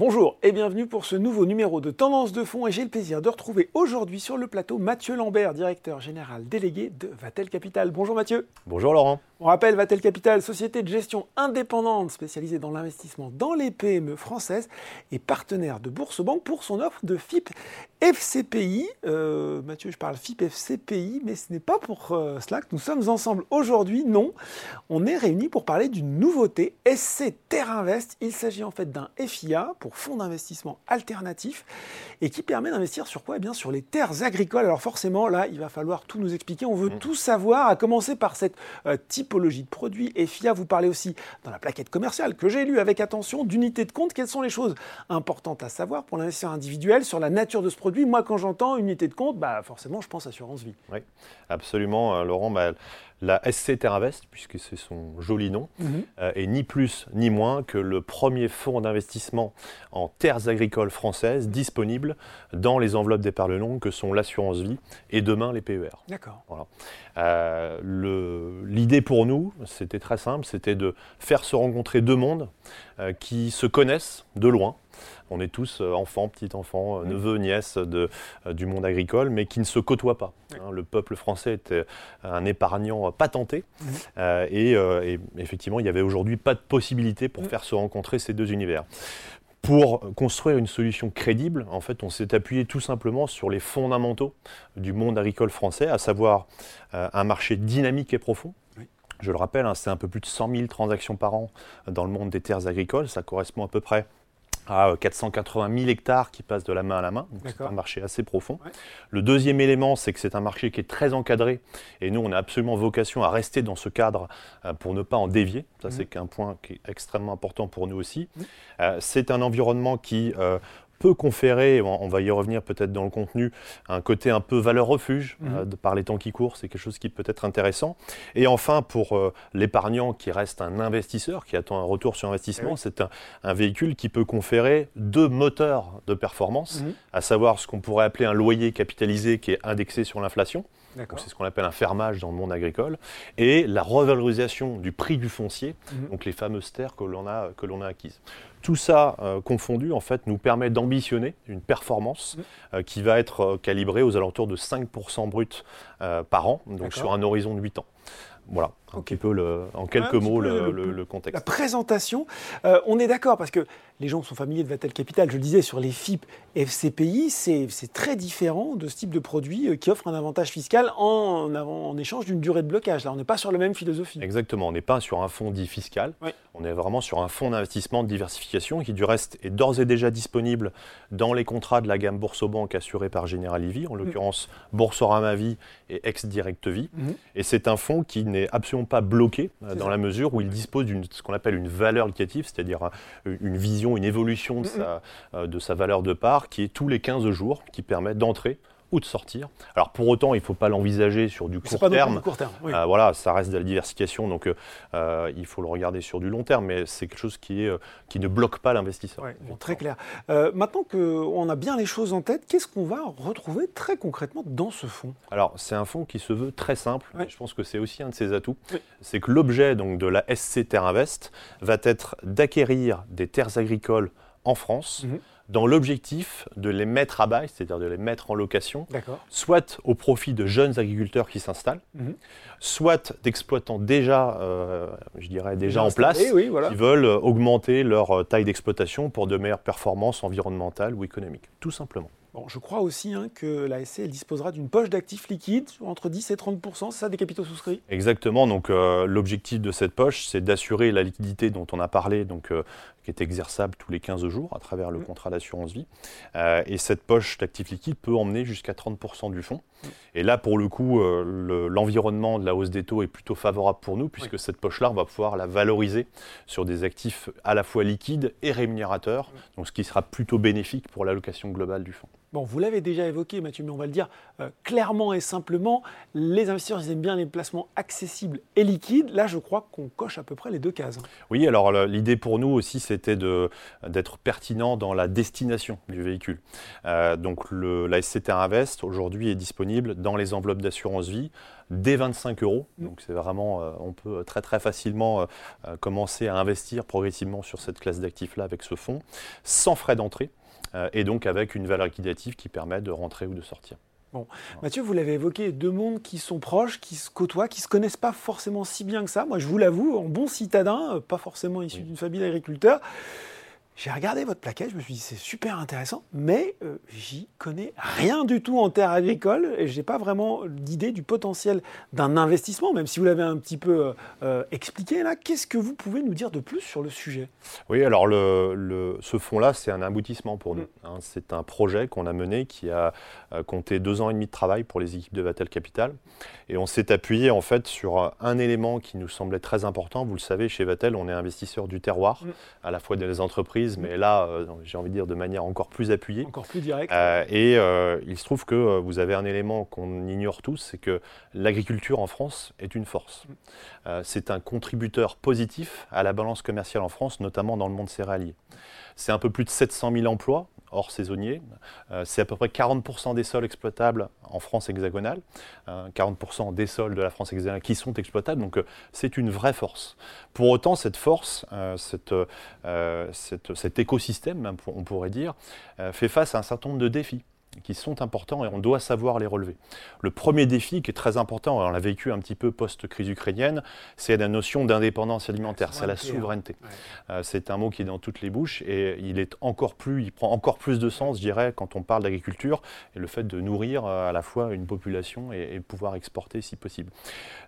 Bonjour et bienvenue pour ce nouveau numéro de Tendance de fond et j'ai le plaisir de retrouver aujourd'hui sur le plateau Mathieu Lambert, directeur général délégué de Vatel Capital. Bonjour Mathieu. Bonjour Laurent. On rappelle Vatel Capital, société de gestion indépendante spécialisée dans l'investissement dans les PME françaises et partenaire de Bourse-Banque pour son offre de FIP FCPI. Euh, Mathieu, je parle FIP FCPI, mais ce n'est pas pour euh, cela que nous sommes ensemble aujourd'hui. Non, on est réunis pour parler d'une nouveauté, SC Terre Invest. Il s'agit en fait d'un FIA pour fonds d'investissement alternatif et qui permet d'investir sur quoi? Eh bien sur les terres agricoles. Alors forcément, là, il va falloir tout nous expliquer. On veut mmh. tout savoir, à commencer par cette euh, typologie de produits. Et FIA, vous parlez aussi dans la plaquette commerciale que j'ai lu avec attention d'unité de compte. Quelles sont les choses importantes à savoir pour l'investisseur individuel sur la nature de ce produit? Moi, quand j'entends unité de compte, bah, forcément, je pense assurance vie. Oui, absolument, euh, Laurent. Bah, la SC Terravest, puisque c'est son joli nom, mhm. euh, est ni plus ni moins que le premier fonds d'investissement en terres agricoles françaises disponible dans les enveloppes d'épargne longue que sont l'assurance vie et demain les PER. D'accord. Voilà. Euh, l'idée pour nous, c'était très simple, c'était de faire se rencontrer deux mondes euh, qui se connaissent de loin, on est tous euh, enfants, petits-enfants, euh, neveux, nièces de, euh, du monde agricole, mais qui ne se côtoient pas. Hein. le peuple français était un épargnant patenté. et, effectivement, il n'y avait aujourd'hui pas de possibilité pour faire se rencontrer ces deux univers. Pour construire une solution crédible, en fait, on s'est appuyé tout simplement sur les fondamentaux du monde agricole français, à savoir un marché dynamique et profond. Je le rappelle, hein, c'est un peu plus de 100 000 transactions par an dans le monde des terres agricoles. Ça correspond à peu près à 480 000 hectares qui passent de la main à la main. c'est un marché assez profond. Le deuxième élément, c'est que c'est un marché qui est très encadré. Et nous, on a absolument vocation à rester dans ce cadre euh, pour ne pas en dévier. Ça, mhm. c'est un point qui est extrêmement important pour nous aussi. Mhm. Euh, c'est un environnement qui euh, peut conférer, on va y revenir peut-être dans le contenu, un côté un peu valeur refuge mhm. euh, par les temps qui courent, c'est quelque chose qui peut être intéressant. Et enfin, pour euh, l'épargnant qui reste un investisseur, qui attend un retour sur investissement, eh c'est un, véhicule qui peut conférer deux moteurs de performance, mhm. à savoir ce qu'on pourrait appeler un loyer capitalisé qui est indexé sur l'inflation. C'est ce qu'on appelle un fermage dans le monde agricole. Et la revalorisation du prix du foncier, mhm. donc les fameuses terres que l'on a, que l'on a acquises. Tout ça euh, confondu, en fait, nous permet d'ambitionner une performance mhm. euh, qui va être euh, calibrée aux alentours de 5% brut par an, donc sur un horizon de 8 ans. Voilà, un petit peu le, en quelques mots le, contexte. La présentation, on est d'accord parce que les gens sont familiers de Vatel Capital. Je le disais sur les FIP FCPI, c'est très différent de ce type de produit euh, qui offre un avantage fiscal en, en échange d'une durée de blocage. Là, on n'est pas sur la même philosophie. Exactement, on n'est pas sur un fonds dit fiscal. On est vraiment sur un fonds d'investissement de diversification qui, du reste, est d'ores et déjà disponible dans les contrats de la gamme Boursorama assurée par General Levy, en mm. l'occurrence Boursorama Vie et Ex Direct Vie. Mm-hmm. Et c'est un fonds qui n'est absolument pas bloqué euh, dans la mesure où il dispose d'une ce qu'on appelle une valeur locative, c'est-à-dire une vision une évolution de, sa, euh, de sa valeur de part qui est tous les 15 jours, qui permet d'entrer ou de sortir. Alors pour autant, il ne faut pas l'envisager sur du court terme. court terme euh, voilà, ça reste de la diversification, donc euh, il faut le regarder sur du long terme, mais c'est quelque chose qui, est, qui ne bloque pas l'investisseur. très clair. maintenant qu'on a bien les choses en tête, qu'est-ce qu'on va retrouver très concrètement dans ce fonds? Alors c'est un fonds qui se veut très simple. Je pense que c'est aussi un de ses atouts. C'est que l'objet donc de la SC Terre Invest va être d'acquérir des terres agricoles en France. Mhm dans l'objectif de les mettre à bail, c'est-à-dire de les mettre en location, soit au profit de jeunes agriculteurs qui s'installent, mhm. soit d'exploitants déjà, euh, je dirais déjà, en place, qui veulent augmenter leur euh, taille d'exploitation pour de meilleures performances environnementales ou économiques, tout simplement. Bon, je crois aussi hein, que la SC disposera d'une poche d'actifs liquides entre 10 et 30 c'est ça des capitaux souscrits? Exactement. Donc euh, l'objectif de cette poche, c'est d'assurer la liquidité dont on a parlé, donc euh, qui est exerçable tous les 15 jours à travers le mmh. contrat d'assurance vie. Euh, et cette poche d'actifs liquides peut emmener jusqu'à 30% du fonds. Mmh. Et là, pour le coup, l'environnement de la hausse des taux est plutôt favorable pour nous, puisque cette poche-là, on va pouvoir la valoriser sur des actifs à la fois liquides et rémunérateurs, mmh. donc ce qui sera plutôt bénéfique pour l'allocation globale du fonds. Bon, vous l'avez déjà évoqué, Mathieu, mais on va le dire euh, clairement et simplement. Les investisseurs, ils aiment bien les placements accessibles et liquides. Là, je crois qu'on coche à peu près les deux cases. Oui, alors l'idée pour nous aussi, c'était d'être pertinent dans la destination du véhicule. Euh, donc, le, la SCT Invest, aujourd'hui, est disponible dans les enveloppes d'assurance vie dès 25 euros. Mm. Donc c'est vraiment, euh, on peut très très facilement euh, euh, commencer à investir progressivement sur cette classe d'actifs-là avec ce fonds, sans frais d'entrée, euh, et donc avec une valeur liquidative qui permet de rentrer ou de sortir. Mathieu, vous l'avez évoqué, deux mondes qui sont proches, qui se côtoient, qui se connaissent pas forcément si bien que ça. Moi, je vous l'avoue, en bon citadin, euh, pas forcément issu Oui. d'une famille d'agriculteurs, j'ai regardé votre plaquette, je me suis dit c'est super intéressant, mais euh, j'y connais rien du tout en terre agricole et j'ai pas vraiment d'idée du potentiel d'un investissement, même si vous l'avez un petit peu euh, euh, expliqué là. Qu'est-ce que vous pouvez nous dire de plus sur le sujet? Oui, alors le, le- ce fonds-là, c'est un aboutissement pour nous. Mm. hein. c'est un projet qu'on a mené qui a euh, compté deux ans et demi de travail pour les équipes de Vatel Capital. Et on s'est appuyé en fait sur un- un élément qui nous semblait très important. Vous le savez, chez Vatel, on est investisseur du terroir, Mm. à la fois des entreprises, mais là, euh, j'ai envie de dire de manière encore plus appuyée. Encore plus direct. Euh, et euh, il se trouve que vous avez un élément qu'on ignore tous, c'est que l'agriculture en France est une force. Euh, c'est un contributeur positif à la balance commerciale en France, notamment dans le monde céréalier. C'est un peu plus de 700 000 emplois hors saisonniers. Euh, c'est à peu près 40% des sols exploitables en France hexagonale, euh, 40% des sols de la France hexagonale qui sont exploitables. Donc euh, c'est une vraie force. Pour autant, cette force, euh, cet écosystème, même, on pourrait dire, fait face à un certain nombre de défis qui sont importants et on doit savoir les relever. Le premier défi qui est très important, on l'a vécu un petit peu post-crise ukrainienne, c'est la notion d'indépendance alimentaire, c'est la Souveraineté. Ouais. Euh, c'est un mot qui est dans toutes les bouches et il est encore plus, il prend encore plus de sens, je dirais, quand on parle d'agriculture et le fait de nourrir euh, à la fois une population et, et pouvoir exporter si possible.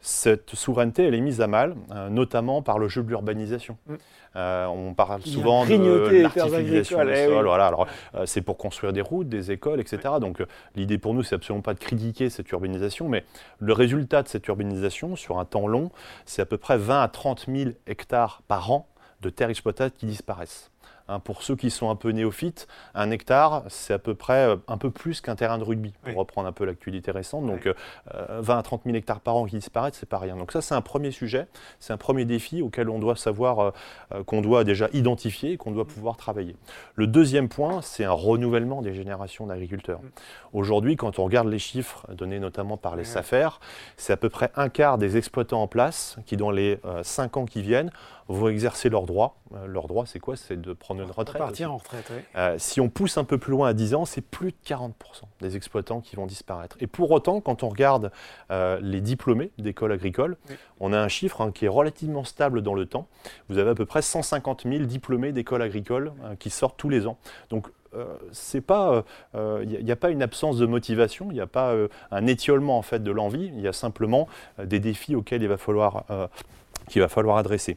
Cette souveraineté, elle est mise à mal, euh, notamment par le jeu de l'urbanisation. Mm. Euh, on parle souvent de l'artificialisation des eh sols. oui. Voilà, alors c'est pour construire des routes, des écoles, etc. Donc euh, l'idée pour nous, c'est absolument pas de critiquer cette urbanisation, mais le résultat de cette urbanisation sur un temps long, c'est à peu près 20 à 30 000 hectares par an de terres exploitables qui disparaissent. Hein, pour ceux qui sont un peu néophytes, un hectare, c'est à peu près euh, un peu plus qu'un terrain de rugby, pour Oui. reprendre un peu l'actualité récente. Donc Oui. euh, euh, 20 à 30 000 hectares par an qui disparaissent, c'est pas rien. Donc ça, c'est un premier sujet, c'est un premier défi auquel on doit savoir, euh, euh, qu'on doit déjà identifier et qu'on doit pouvoir travailler. Le deuxième point, c'est un renouvellement des générations d'agriculteurs. Mm. Aujourd'hui, quand on regarde les chiffres donnés notamment par les. SAFER, c'est à peu près un quart des exploitants en place qui, dans les 5 ans qui viennent, vont exercer leurs droits. Euh, leur droit, c'est quoi? C'est de prendre une retraite. Partir en retraite, oui. Euh, si on pousse un peu plus loin à 10 ans, c'est plus de 40% des exploitants qui vont disparaître. Et pour autant, quand on regarde euh, les diplômés d'écoles agricoles, Oui. on a un chiffre hein, qui est relativement stable dans le temps. Vous avez à peu près 150 000 diplômés d'écoles agricoles euh, qui sortent tous les ans. Donc, euh, c'est pas, il n'y a, pas une absence de motivation, il n'y a pas euh, un étiolement en fait de l'envie. Il y a simplement des défis auxquels il va falloir, qu'il va falloir adresser.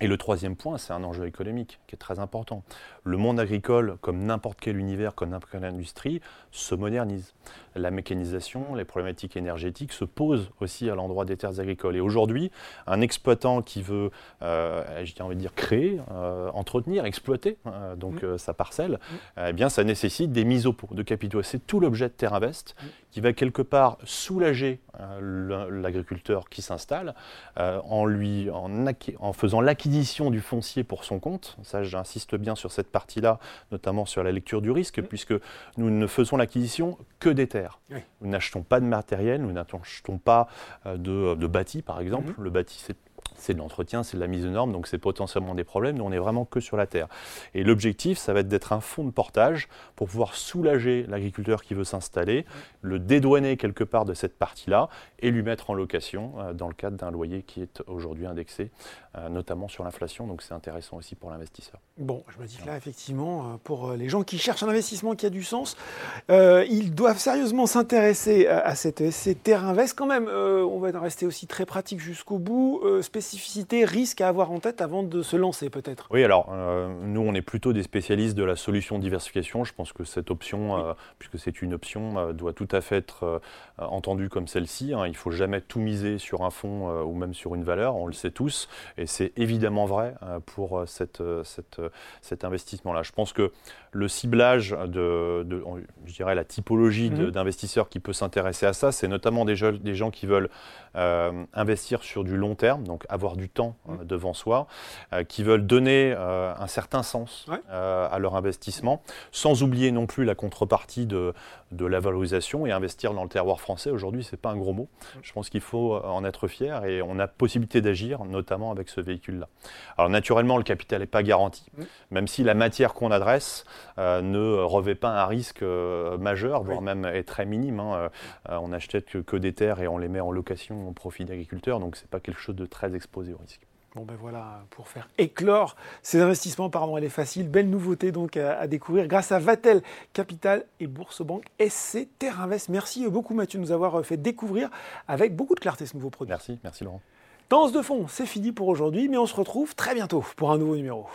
Et le troisième point, c'est un enjeu économique qui est très important. Le monde agricole, comme n'importe quel univers, comme n'importe quelle industrie, se modernise. La mécanisation, les problématiques énergétiques se posent aussi à l'endroit des terres agricoles. Et aujourd'hui, un exploitant qui veut, euh, j'ai envie de dire, créer, euh, entretenir, exploiter euh, donc euh, sa parcelle, eh bien, ça nécessite des mises au pot de capitaux. C'est tout l'objet de Terre Invest qui va quelque part soulager l'agriculteur qui s'installe en, lui, en, en faisant l'acquisition du foncier pour son compte. Ça, j'insiste bien sur cette partie-là, notamment sur la lecture du risque, puisque nous ne faisons l'acquisition que des terres. Oui. Nous n'achetons pas de matériel, nous n'achetons pas euh, de, de bâti, par exemple. Mhm. Le bâti, c'est c'est de l'entretien, c'est de la mise aux normes, donc c'est potentiellement des problèmes. Nous, on est vraiment que sur la terre. Et l'objectif, ça va être d'être un fonds de portage pour pouvoir soulager l'agriculteur qui veut s'installer, le dédouaner quelque part de cette partie-là et lui mettre en location euh, dans le cadre d'un loyer qui est aujourd'hui indexé, euh, notamment sur l'inflation. Donc c'est intéressant aussi pour l'investisseur. Bon, je me dis que là, effectivement, euh, pour les gens qui cherchent un investissement qui a du sens, euh, ils doivent sérieusement s'intéresser à, à cette SC Terre Invest. Quand même, on va rester aussi très pratique jusqu'au bout. Euh, spécificité, risque à avoir en tête avant de se lancer, peut-être? Oui, alors euh, nous, on est plutôt des spécialistes de la solution diversification. Je pense que cette option, euh, puisque c'est une option, euh, doit tout à fait être entendue comme celle-ci. hein. Il ne faut jamais tout miser sur un fonds ou même sur une valeur, on le sait tous. Et c'est évidemment vrai pour cette, cette, cet investissement-là. Je pense que le ciblage de, je dirais, la typologie Mhm. d'investisseurs qui peut s'intéresser à ça, c'est notamment des, gens qui veulent investir sur du long terme, donc donc avoir du temps mmh. devant soi, qui veulent donner un certain sens à leur investissement, sans oublier non plus la contrepartie de, de la valorisation et investir dans le terroir français. Aujourd'hui, ce n'est pas un gros mot. Je pense qu'il faut en être fier et on a possibilité d'agir, notamment avec ce véhicule-là. Alors naturellement, le capital n'est pas garanti, même si la matière qu'on adresse ne revêt pas un risque majeur, voire même est très minime. Hein. on n'achète que, que des terres et on les met en location au profit d'agriculteurs, donc ce n'est pas quelque chose de très exposé au risque. Bon ben voilà, pour faire éclore ces investissements, apparemment elle est facile. Belle nouveauté donc à, découvrir grâce à Vatel Capital et Bourse Banque SC Terrinvest. Merci beaucoup Mathieu de nous avoir fait découvrir avec beaucoup de clarté ce nouveau produit. Merci, merci Laurent. Danse de fond, c'est fini pour aujourd'hui, mais on se retrouve très bientôt pour un nouveau numéro.